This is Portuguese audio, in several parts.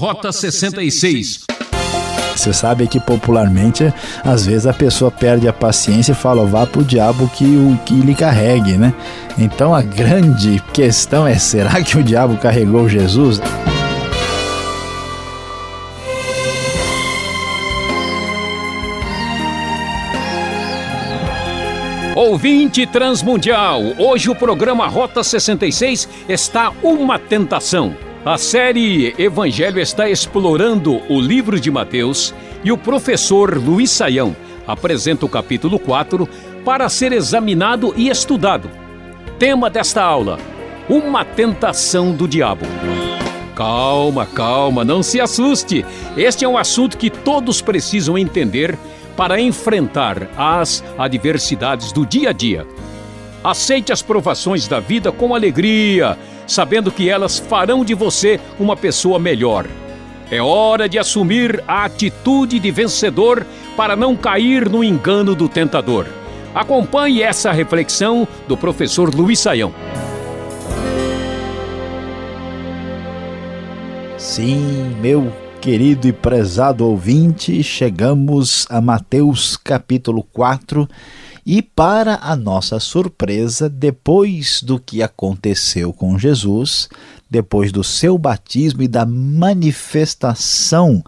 Rota 66. Você sabe que popularmente, às vezes a pessoa perde a paciência e fala, vá pro diabo que o que lhe carregue, né? Então a grande questão é, será que o diabo carregou Jesus? Ouvinte Transmundial, hoje o programa Rota 66 está uma tentação. A série Evangelho está explorando o livro de Mateus e o professor Luiz Saião apresenta o capítulo 4 para ser examinado e estudado. Tema desta aula: Uma tentação do diabo. Calma, calma, não se assuste. Este é um assunto que todos precisam entender para enfrentar as adversidades do dia a dia. Aceite as provações da vida com alegria sabendo que elas farão de você uma pessoa melhor. É hora de assumir a atitude de vencedor para não cair no engano do tentador. Acompanhe essa reflexão do professor Luiz Saião. Sim, meu querido e prezado ouvinte, chegamos a Mateus capítulo 4 e, para a nossa surpresa, depois do que aconteceu com Jesus, depois do seu batismo e da manifestação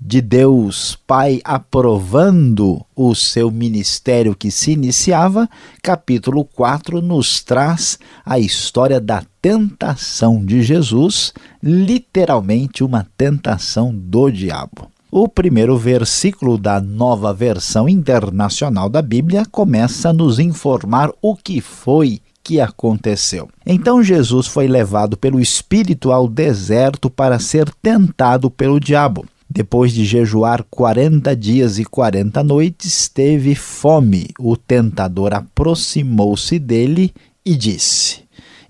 de Deus Pai aprovando o seu ministério que se iniciava, capítulo 4 nos traz a história da tentação de Jesus, literalmente uma tentação do diabo. O primeiro versículo da nova versão internacional da Bíblia começa a nos informar o que foi que aconteceu. Então Jesus foi levado pelo Espírito ao deserto para ser tentado pelo diabo. Depois de jejuar 40 dias e 40 noites, teve fome. O tentador aproximou-se dele e disse: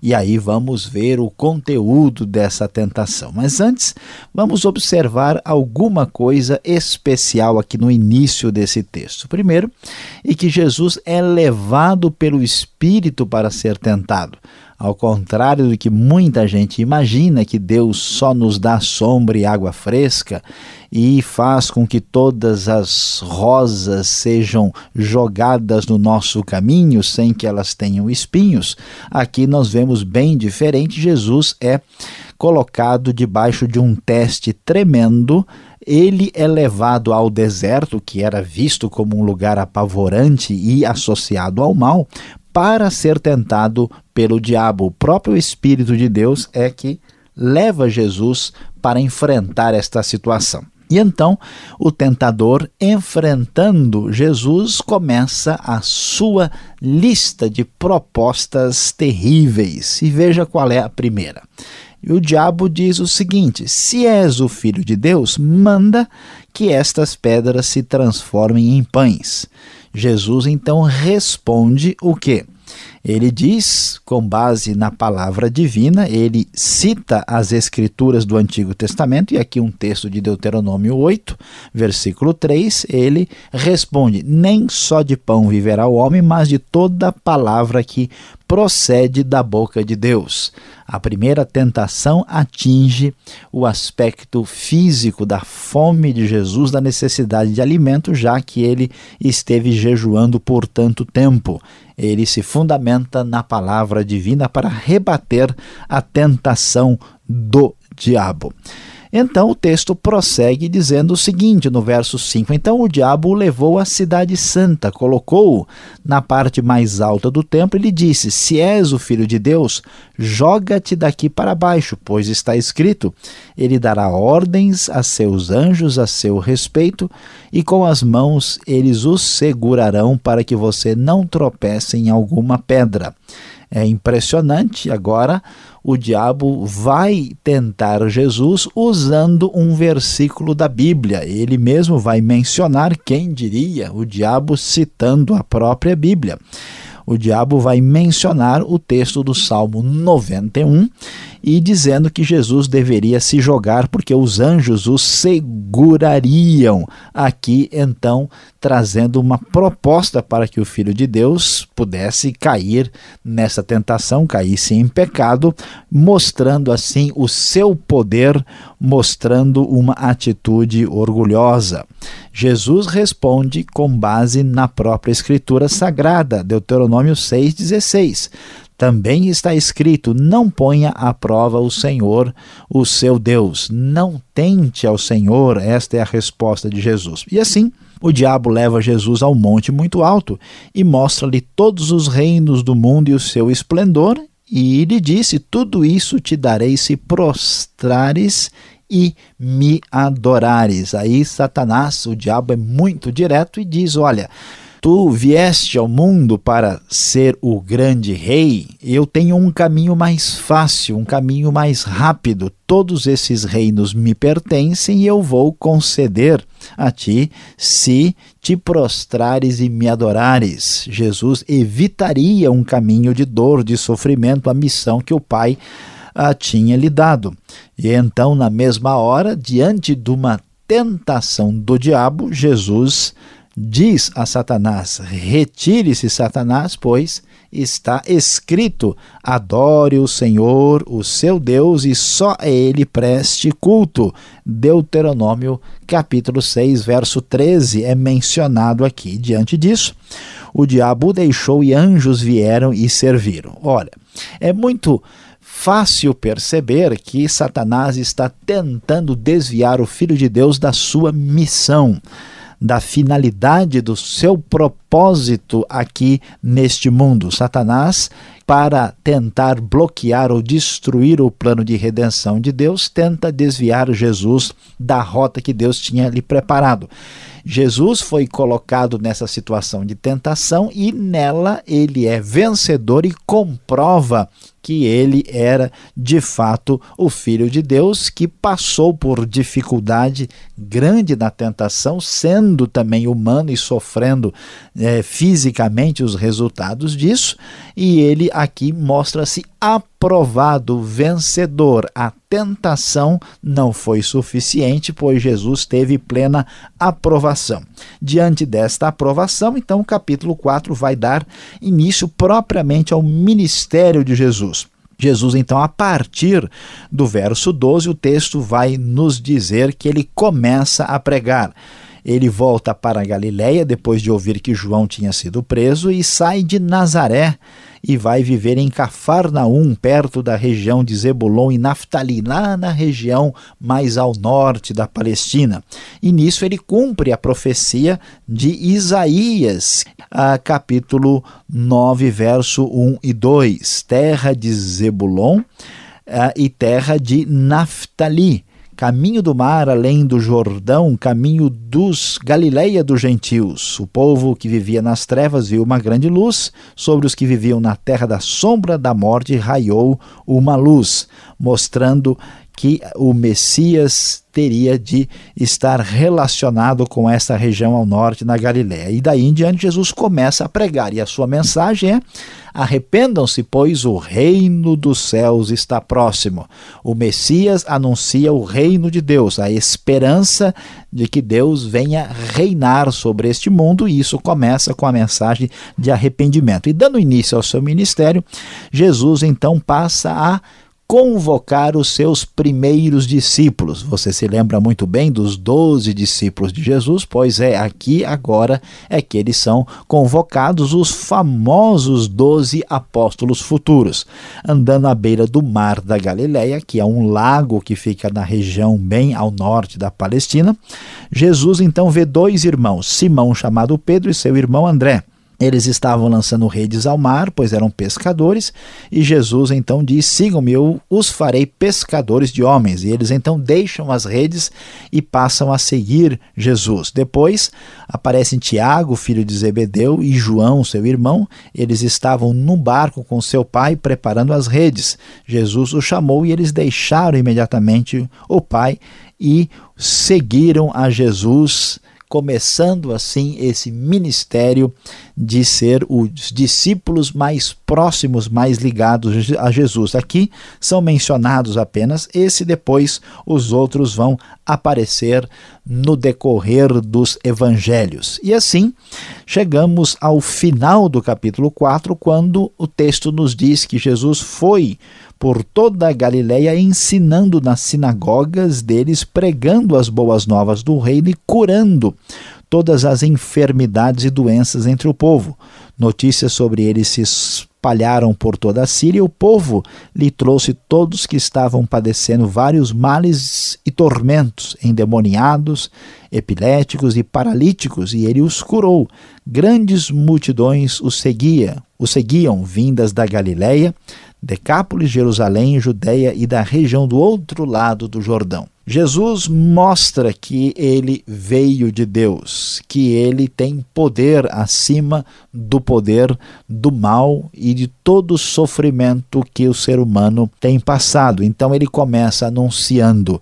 e aí vamos ver o conteúdo dessa tentação. Mas antes, vamos observar alguma coisa especial aqui no início desse texto. Primeiro, e que Jesus é levado pelo Espírito para ser tentado. Ao contrário do que muita gente imagina, que Deus só nos dá sombra e água fresca e faz com que todas as rosas sejam jogadas no nosso caminho sem que elas tenham espinhos, aqui nós vemos bem diferente. Jesus é colocado debaixo de um teste tremendo ele é levado ao deserto, que era visto como um lugar apavorante e associado ao mal, para ser tentado pelo diabo. O próprio Espírito de Deus é que leva Jesus para enfrentar esta situação. E então o tentador, enfrentando Jesus, começa a sua lista de propostas terríveis. E veja qual é a primeira. E o diabo diz o seguinte: Se és o filho de Deus, manda que estas pedras se transformem em pães. Jesus então responde o quê? Ele diz, com base na palavra divina, ele cita as escrituras do Antigo Testamento, e aqui um texto de Deuteronômio 8, versículo 3, ele responde: Nem só de pão viverá o homem, mas de toda palavra que procede da boca de Deus. A primeira tentação atinge o aspecto físico da fome de Jesus, da necessidade de alimento, já que ele esteve jejuando por tanto tempo. Ele se fundamenta na palavra divina para rebater a tentação do diabo. Então o texto prossegue dizendo o seguinte no verso 5: Então o diabo o levou à cidade santa, colocou-o na parte mais alta do templo e lhe disse: Se és o filho de Deus, joga-te daqui para baixo, pois está escrito: Ele dará ordens a seus anjos a seu respeito, e com as mãos eles os segurarão para que você não tropece em alguma pedra. É impressionante. Agora, o diabo vai tentar Jesus usando um versículo da Bíblia. Ele mesmo vai mencionar, quem diria, o diabo citando a própria Bíblia. O diabo vai mencionar o texto do Salmo 91 e dizendo que Jesus deveria se jogar porque os anjos o segurariam. Aqui, então, trazendo uma proposta para que o Filho de Deus pudesse cair nessa tentação, caísse em pecado, mostrando assim o seu poder, mostrando uma atitude orgulhosa. Jesus responde com base na própria Escritura Sagrada, Deuteronômio 6,16. Também está escrito: Não ponha à prova o Senhor, o seu Deus. Não tente ao Senhor. Esta é a resposta de Jesus. E assim, o diabo leva Jesus ao monte muito alto e mostra-lhe todos os reinos do mundo e o seu esplendor. E lhe disse: Tudo isso te darei se prostrares e me adorares. Aí Satanás, o diabo, é muito direto e diz: Olha, Tu vieste ao mundo para ser o grande rei, eu tenho um caminho mais fácil, um caminho mais rápido. Todos esses reinos me pertencem e eu vou conceder a ti se te prostrares e me adorares. Jesus evitaria um caminho de dor, de sofrimento, a missão que o Pai a tinha lhe dado. E então, na mesma hora, diante de uma tentação do diabo, Jesus diz a Satanás: Retire-se, Satanás, pois está escrito: Adore o Senhor, o seu Deus, e só a ele preste culto. Deuteronômio capítulo 6, verso 13 é mencionado aqui. Diante disso, o diabo deixou e anjos vieram e serviram. Olha, é muito fácil perceber que Satanás está tentando desviar o Filho de Deus da sua missão da finalidade do seu propósito aqui neste mundo. Satanás, para tentar bloquear ou destruir o plano de redenção de Deus, tenta desviar Jesus da rota que Deus tinha lhe preparado. Jesus foi colocado nessa situação de tentação e nela ele é vencedor e comprova que ele era de fato o Filho de Deus, que passou por dificuldade grande na tentação, sendo também humano e sofrendo é, fisicamente os resultados disso, e ele aqui mostra-se aprovado, vencedor. A tentação não foi suficiente, pois Jesus teve plena aprovação. Diante desta aprovação, então o capítulo 4 vai dar início propriamente ao ministério de Jesus. Jesus, então, a partir do verso 12, o texto vai nos dizer que ele começa a pregar. Ele volta para Galiléia depois de ouvir que João tinha sido preso e sai de Nazaré e vai viver em Cafarnaum, perto da região de Zebulon e Naftali, lá na região mais ao norte da Palestina. E nisso ele cumpre a profecia de Isaías, capítulo 9, verso 1 e 2. Terra de Zebulon e terra de Naftali caminho do mar além do Jordão, caminho dos Galileia dos gentios. O povo que vivia nas trevas viu uma grande luz, sobre os que viviam na terra da sombra da morte raiou uma luz, mostrando que o Messias teria de estar relacionado com essa região ao norte, na Galiléia. E daí em diante, Jesus começa a pregar, e a sua mensagem é: arrependam-se, pois o reino dos céus está próximo. O Messias anuncia o reino de Deus, a esperança de que Deus venha reinar sobre este mundo, e isso começa com a mensagem de arrependimento. E dando início ao seu ministério, Jesus então passa a convocar os seus primeiros discípulos. Você se lembra muito bem dos doze discípulos de Jesus? Pois é, aqui agora é que eles são convocados, os famosos doze apóstolos futuros. Andando à beira do mar da Galileia, que é um lago que fica na região bem ao norte da Palestina, Jesus então vê dois irmãos, Simão chamado Pedro e seu irmão André. Eles estavam lançando redes ao mar, pois eram pescadores, e Jesus então diz: Sigam-me, eu os farei pescadores de homens. E eles então deixam as redes e passam a seguir Jesus. Depois aparecem Tiago, filho de Zebedeu, e João, seu irmão. Eles estavam no barco com seu pai preparando as redes. Jesus os chamou e eles deixaram imediatamente o pai e seguiram a Jesus começando assim esse ministério de ser os discípulos mais próximos, mais ligados a Jesus. Aqui são mencionados apenas esse, depois os outros vão aparecer no decorrer dos evangelhos. E assim, chegamos ao final do capítulo 4, quando o texto nos diz que Jesus foi por toda a Galiléia ensinando nas sinagogas deles, pregando as boas novas do reino e curando todas as enfermidades e doenças entre o povo. Notícias sobre ele se espalharam por toda a Síria e o povo lhe trouxe todos que estavam padecendo vários males e tormentos, endemoniados, epiléticos e paralíticos, e ele os curou. Grandes multidões os seguia, o seguiam vindas da Galiléia, Decápolis, Jerusalém, Judéia e da região do outro lado do Jordão. Jesus mostra que ele veio de Deus, que ele tem poder acima do poder do mal e de todo o sofrimento que o ser humano tem passado. Então ele começa anunciando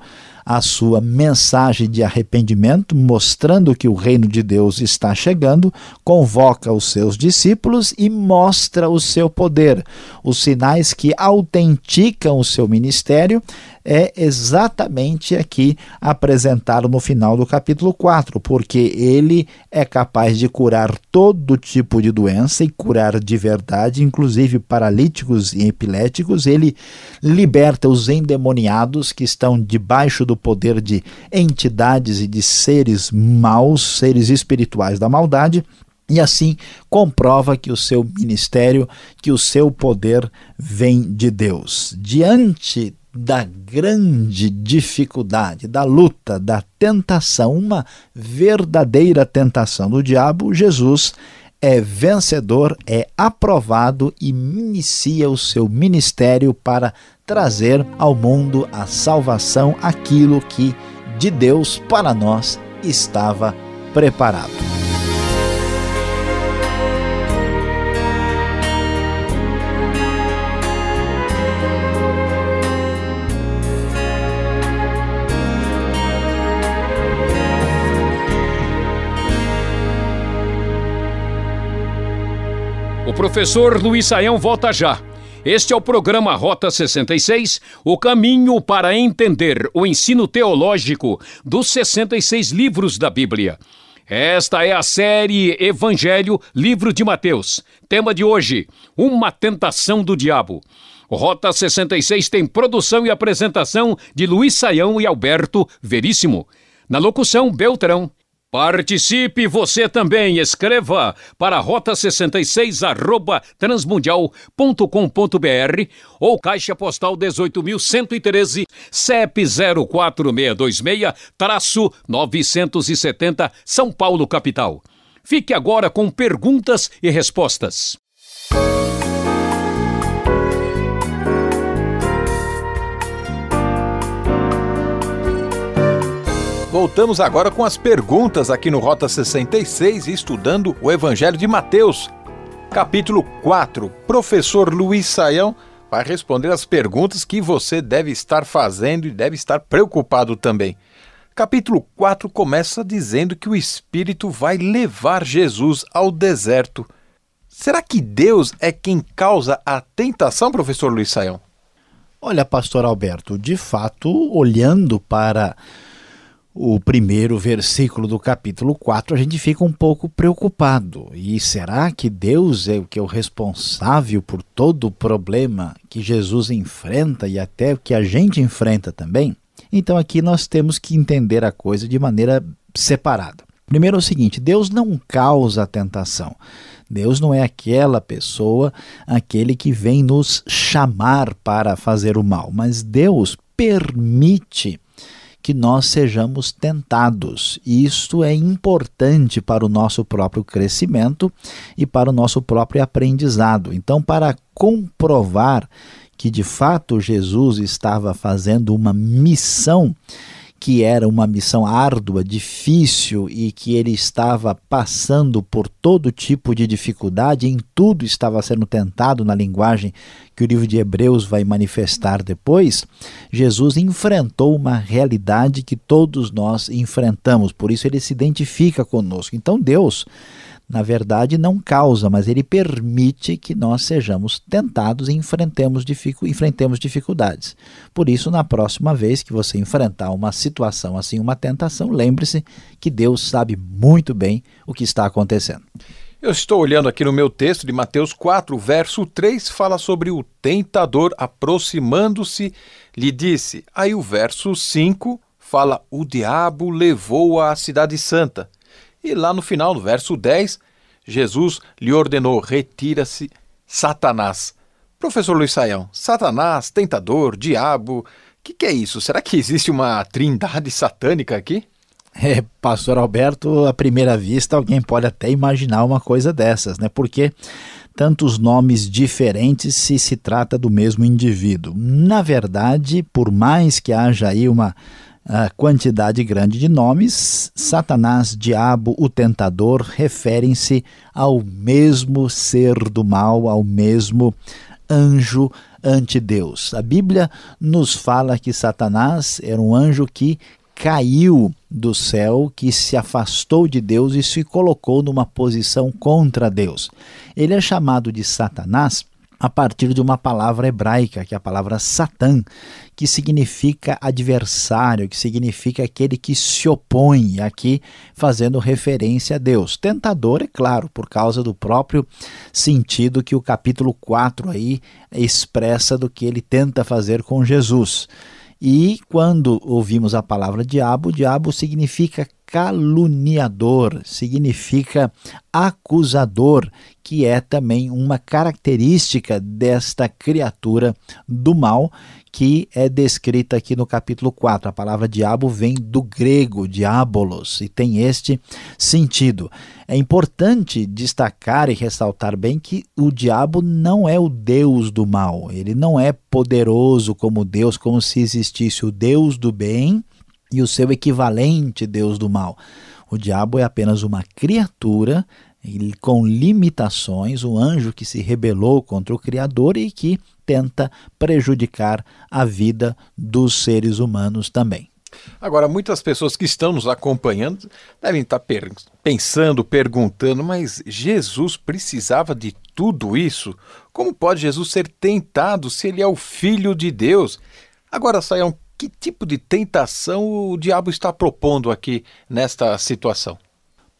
a sua mensagem de arrependimento, mostrando que o reino de Deus está chegando, convoca os seus discípulos e mostra o seu poder. Os sinais que autenticam o seu ministério é exatamente aqui apresentado no final do capítulo 4, porque ele é capaz de curar todo tipo de doença e curar de verdade, inclusive paralíticos e epiléticos. Ele liberta os endemoniados que estão debaixo do poder de entidades e de seres maus, seres espirituais da maldade e assim comprova que o seu ministério, que o seu poder vem de Deus. Diante da grande dificuldade, da luta, da tentação, uma verdadeira tentação do diabo, Jesus é vencedor, é aprovado e inicia o seu ministério para trazer ao mundo a salvação, aquilo que de Deus para nós estava preparado. O professor Luiz Saião volta já. Este é o programa Rota 66, o caminho para entender o ensino teológico dos 66 livros da Bíblia. Esta é a série Evangelho, livro de Mateus. Tema de hoje: Uma tentação do diabo. Rota 66 tem produção e apresentação de Luiz Saião e Alberto Veríssimo. Na locução, Beltrão. Participe você também, escreva para rota66 arroba transmundial.com.br ou caixa postal 18.113 CEP 04626 traço 970 São Paulo capital. Fique agora com perguntas e respostas. Voltamos agora com as perguntas aqui no Rota 66, estudando o Evangelho de Mateus, capítulo 4. Professor Luiz Saião vai responder as perguntas que você deve estar fazendo e deve estar preocupado também. Capítulo 4 começa dizendo que o Espírito vai levar Jesus ao deserto. Será que Deus é quem causa a tentação, professor Luiz Saião? Olha, pastor Alberto, de fato, olhando para o primeiro versículo do capítulo 4, a gente fica um pouco preocupado. E será que Deus é o que é o responsável por todo o problema que Jesus enfrenta e até que a gente enfrenta também? Então aqui nós temos que entender a coisa de maneira separada. Primeiro é o seguinte: Deus não causa a tentação. Deus não é aquela pessoa, aquele que vem nos chamar para fazer o mal, mas Deus permite que nós sejamos tentados. E isto é importante para o nosso próprio crescimento e para o nosso próprio aprendizado. Então, para comprovar que de fato Jesus estava fazendo uma missão que era uma missão árdua, difícil e que ele estava passando por todo tipo de dificuldade, em tudo estava sendo tentado na linguagem que o livro de Hebreus vai manifestar depois, Jesus enfrentou uma realidade que todos nós enfrentamos, por isso ele se identifica conosco. Então Deus na verdade, não causa, mas ele permite que nós sejamos tentados e enfrentemos, dificu enfrentemos dificuldades. Por isso, na próxima vez que você enfrentar uma situação assim, uma tentação, lembre-se que Deus sabe muito bem o que está acontecendo. Eu estou olhando aqui no meu texto de Mateus 4, verso 3, fala sobre o tentador aproximando-se, lhe disse. Aí o verso 5 fala: O diabo levou a cidade santa e lá no final, no verso 10, Jesus lhe ordenou: retira-se, Satanás. Professor Luiz Saião, Satanás, tentador, diabo, o que, que é isso? Será que existe uma trindade satânica aqui? É, pastor Alberto, à primeira vista alguém pode até imaginar uma coisa dessas, né? Porque tantos nomes diferentes se se trata do mesmo indivíduo. Na verdade, por mais que haja aí uma a quantidade grande de nomes, Satanás, Diabo, o Tentador, referem-se ao mesmo ser do mal, ao mesmo anjo ante Deus. A Bíblia nos fala que Satanás era um anjo que caiu do céu, que se afastou de Deus e se colocou numa posição contra Deus. Ele é chamado de Satanás a partir de uma palavra hebraica, que é a palavra Satã, que significa adversário, que significa aquele que se opõe, aqui fazendo referência a Deus. Tentador, é claro, por causa do próprio sentido que o capítulo 4 aí expressa do que ele tenta fazer com Jesus. E quando ouvimos a palavra diabo, diabo significa caluniador, significa acusador, que é também uma característica desta criatura do mal que é descrita aqui no capítulo 4. A palavra diabo vem do grego diabolos e tem este sentido. É importante destacar e ressaltar bem que o diabo não é o Deus do mal, ele não é poderoso como Deus, como se existisse o Deus do bem e o seu equivalente Deus do mal. O diabo é apenas uma criatura com limitações, um anjo que se rebelou contra o Criador e que tenta prejudicar a vida dos seres humanos também. Agora, muitas pessoas que estão nos acompanhando devem estar per pensando, perguntando, mas Jesus precisava de tudo isso? Como pode Jesus ser tentado se ele é o Filho de Deus? Agora, Saião, que tipo de tentação o diabo está propondo aqui nesta situação?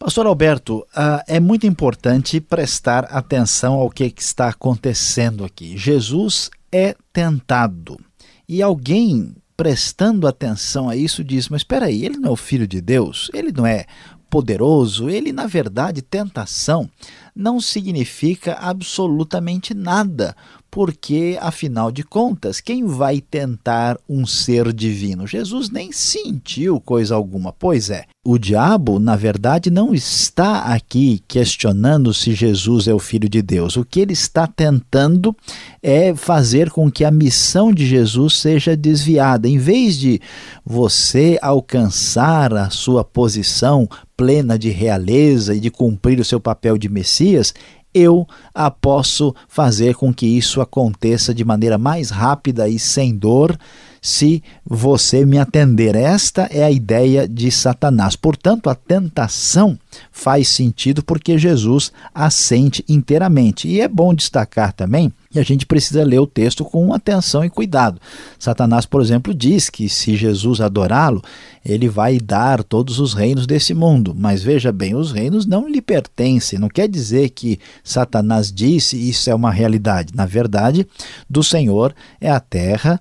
Pastor Alberto, uh, é muito importante prestar atenção ao que, que está acontecendo aqui. Jesus é tentado. E alguém prestando atenção a isso diz: Mas espera aí, ele não é o filho de Deus? Ele não é poderoso? Ele, na verdade, tentação não significa absolutamente nada, porque, afinal de contas, quem vai tentar um ser divino? Jesus nem sentiu coisa alguma. Pois é, o diabo, na verdade, não está aqui questionando se Jesus é o Filho de Deus. O que ele está tentando é fazer com que a missão de Jesus seja desviada. Em vez de você alcançar a sua posição plena de realeza e de cumprir o seu papel de Messias, eu a posso fazer com que isso aconteça de maneira mais rápida e sem dor se você me atender. Esta é a ideia de Satanás. Portanto, a tentação faz sentido porque Jesus assente inteiramente. E é bom destacar também e a gente precisa ler o texto com atenção e cuidado. Satanás, por exemplo, diz que se Jesus adorá-lo, ele vai dar todos os reinos desse mundo. Mas veja bem, os reinos não lhe pertencem. Não quer dizer que Satanás disse isso é uma realidade. Na verdade, do Senhor é a terra,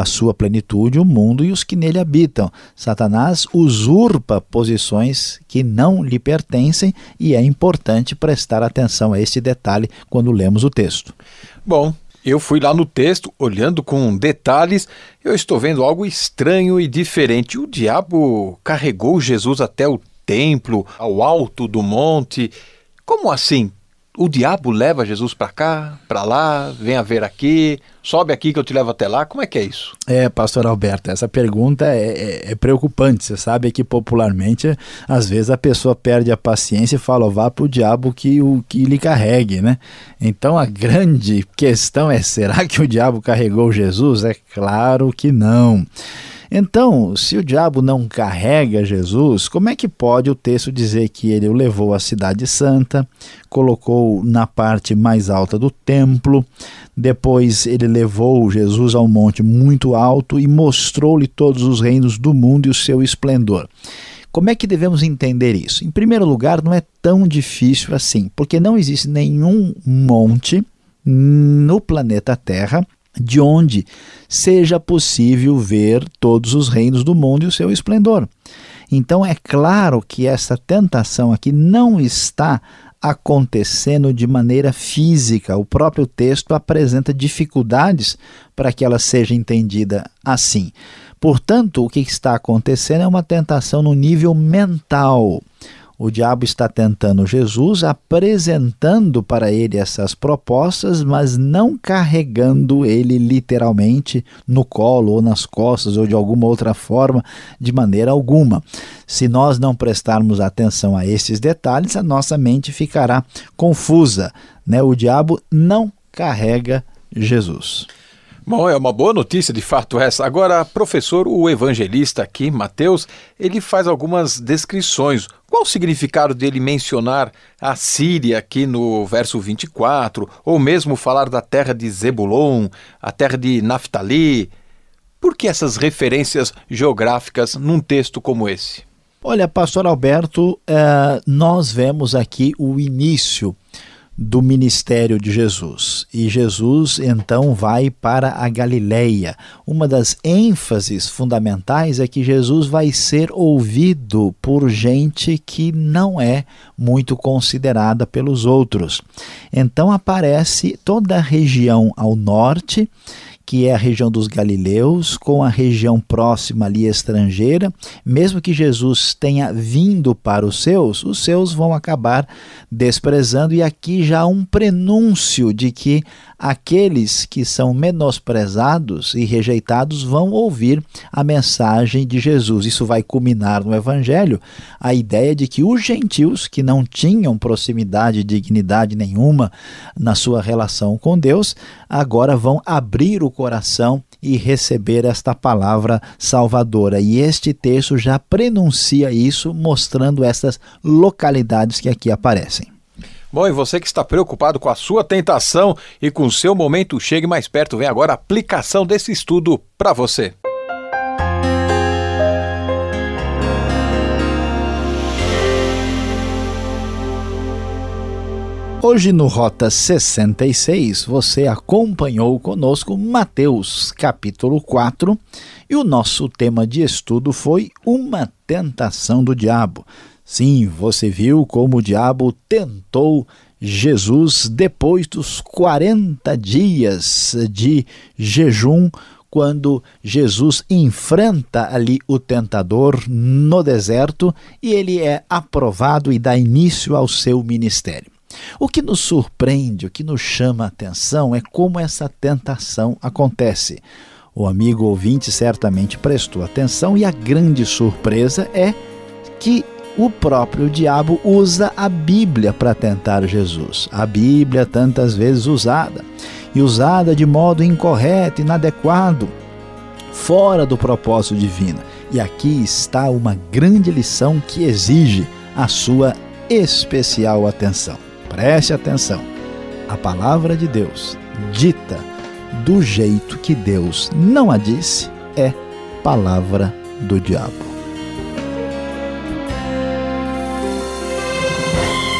a sua plenitude, o mundo e os que nele habitam. Satanás usurpa posições que não lhe pertencem e é importante prestar atenção a este detalhe quando lemos o texto. Bom, eu fui lá no texto, olhando com detalhes, eu estou vendo algo estranho e diferente. O diabo carregou Jesus até o templo, ao alto do monte. Como assim? O diabo leva Jesus para cá, para lá, vem a ver aqui, sobe aqui que eu te levo até lá. Como é que é isso? É, pastor Alberto, essa pergunta é, é, é preocupante. Você sabe que popularmente, às vezes a pessoa perde a paciência e fala, vá para o diabo que o que lhe carregue, né? Então a grande questão é, será que o diabo carregou Jesus? É claro que não. Então, se o diabo não carrega Jesus, como é que pode o texto dizer que ele o levou à Cidade Santa, colocou na parte mais alta do templo, depois ele levou Jesus ao monte muito alto e mostrou-lhe todos os reinos do mundo e o seu esplendor? Como é que devemos entender isso? Em primeiro lugar, não é tão difícil assim, porque não existe nenhum monte no planeta Terra de onde seja possível ver todos os reinos do mundo e o seu esplendor. Então é claro que essa tentação aqui não está acontecendo de maneira física. O próprio texto apresenta dificuldades para que ela seja entendida assim. Portanto, o que está acontecendo é uma tentação no nível mental. O diabo está tentando Jesus, apresentando para ele essas propostas, mas não carregando ele literalmente no colo ou nas costas ou de alguma outra forma, de maneira alguma. Se nós não prestarmos atenção a esses detalhes, a nossa mente ficará confusa. Né? O diabo não carrega Jesus. Bom, é uma boa notícia de fato essa. Agora, professor, o evangelista aqui, Mateus, ele faz algumas descrições. Qual o significado dele mencionar a Síria aqui no verso 24, ou mesmo falar da terra de Zebulon, a terra de Naftali? Por que essas referências geográficas num texto como esse? Olha, pastor Alberto, eh, nós vemos aqui o início do ministério de Jesus. E Jesus então vai para a Galileia. Uma das ênfases fundamentais é que Jesus vai ser ouvido por gente que não é muito considerada pelos outros. Então aparece toda a região ao norte que é a região dos Galileus, com a região próxima ali estrangeira. Mesmo que Jesus tenha vindo para os seus, os seus vão acabar desprezando, e aqui já há um prenúncio de que aqueles que são menosprezados e rejeitados vão ouvir a mensagem de Jesus. Isso vai culminar no Evangelho a ideia de que os gentios, que não tinham proximidade e dignidade nenhuma na sua relação com Deus, agora vão abrir o coração e receber esta palavra salvadora. E este texto já prenuncia isso, mostrando essas localidades que aqui aparecem. Bom, e você que está preocupado com a sua tentação e com o seu momento, chegue mais perto, vem agora a aplicação desse estudo para você. Hoje no Rota 66 você acompanhou conosco Mateus capítulo 4 e o nosso tema de estudo foi Uma Tentação do Diabo. Sim, você viu como o diabo tentou Jesus depois dos 40 dias de jejum, quando Jesus enfrenta ali o tentador no deserto e ele é aprovado e dá início ao seu ministério. O que nos surpreende, o que nos chama a atenção é como essa tentação acontece. O amigo ouvinte certamente prestou atenção e a grande surpresa é que o próprio diabo usa a Bíblia para tentar Jesus. A Bíblia, tantas vezes usada, e usada de modo incorreto, inadequado, fora do propósito divino. E aqui está uma grande lição que exige a sua especial atenção. Preste atenção. A palavra de Deus, dita do jeito que Deus não a disse, é palavra do diabo.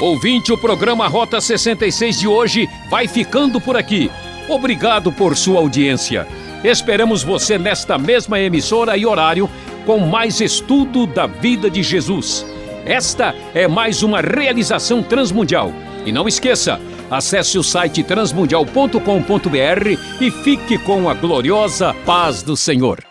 Ouvinte, o programa Rota 66 de hoje vai ficando por aqui. Obrigado por sua audiência. Esperamos você nesta mesma emissora e horário com mais estudo da vida de Jesus. Esta é mais uma realização transmundial e não esqueça, acesse o site transmundial.com.br e fique com a gloriosa paz do Senhor.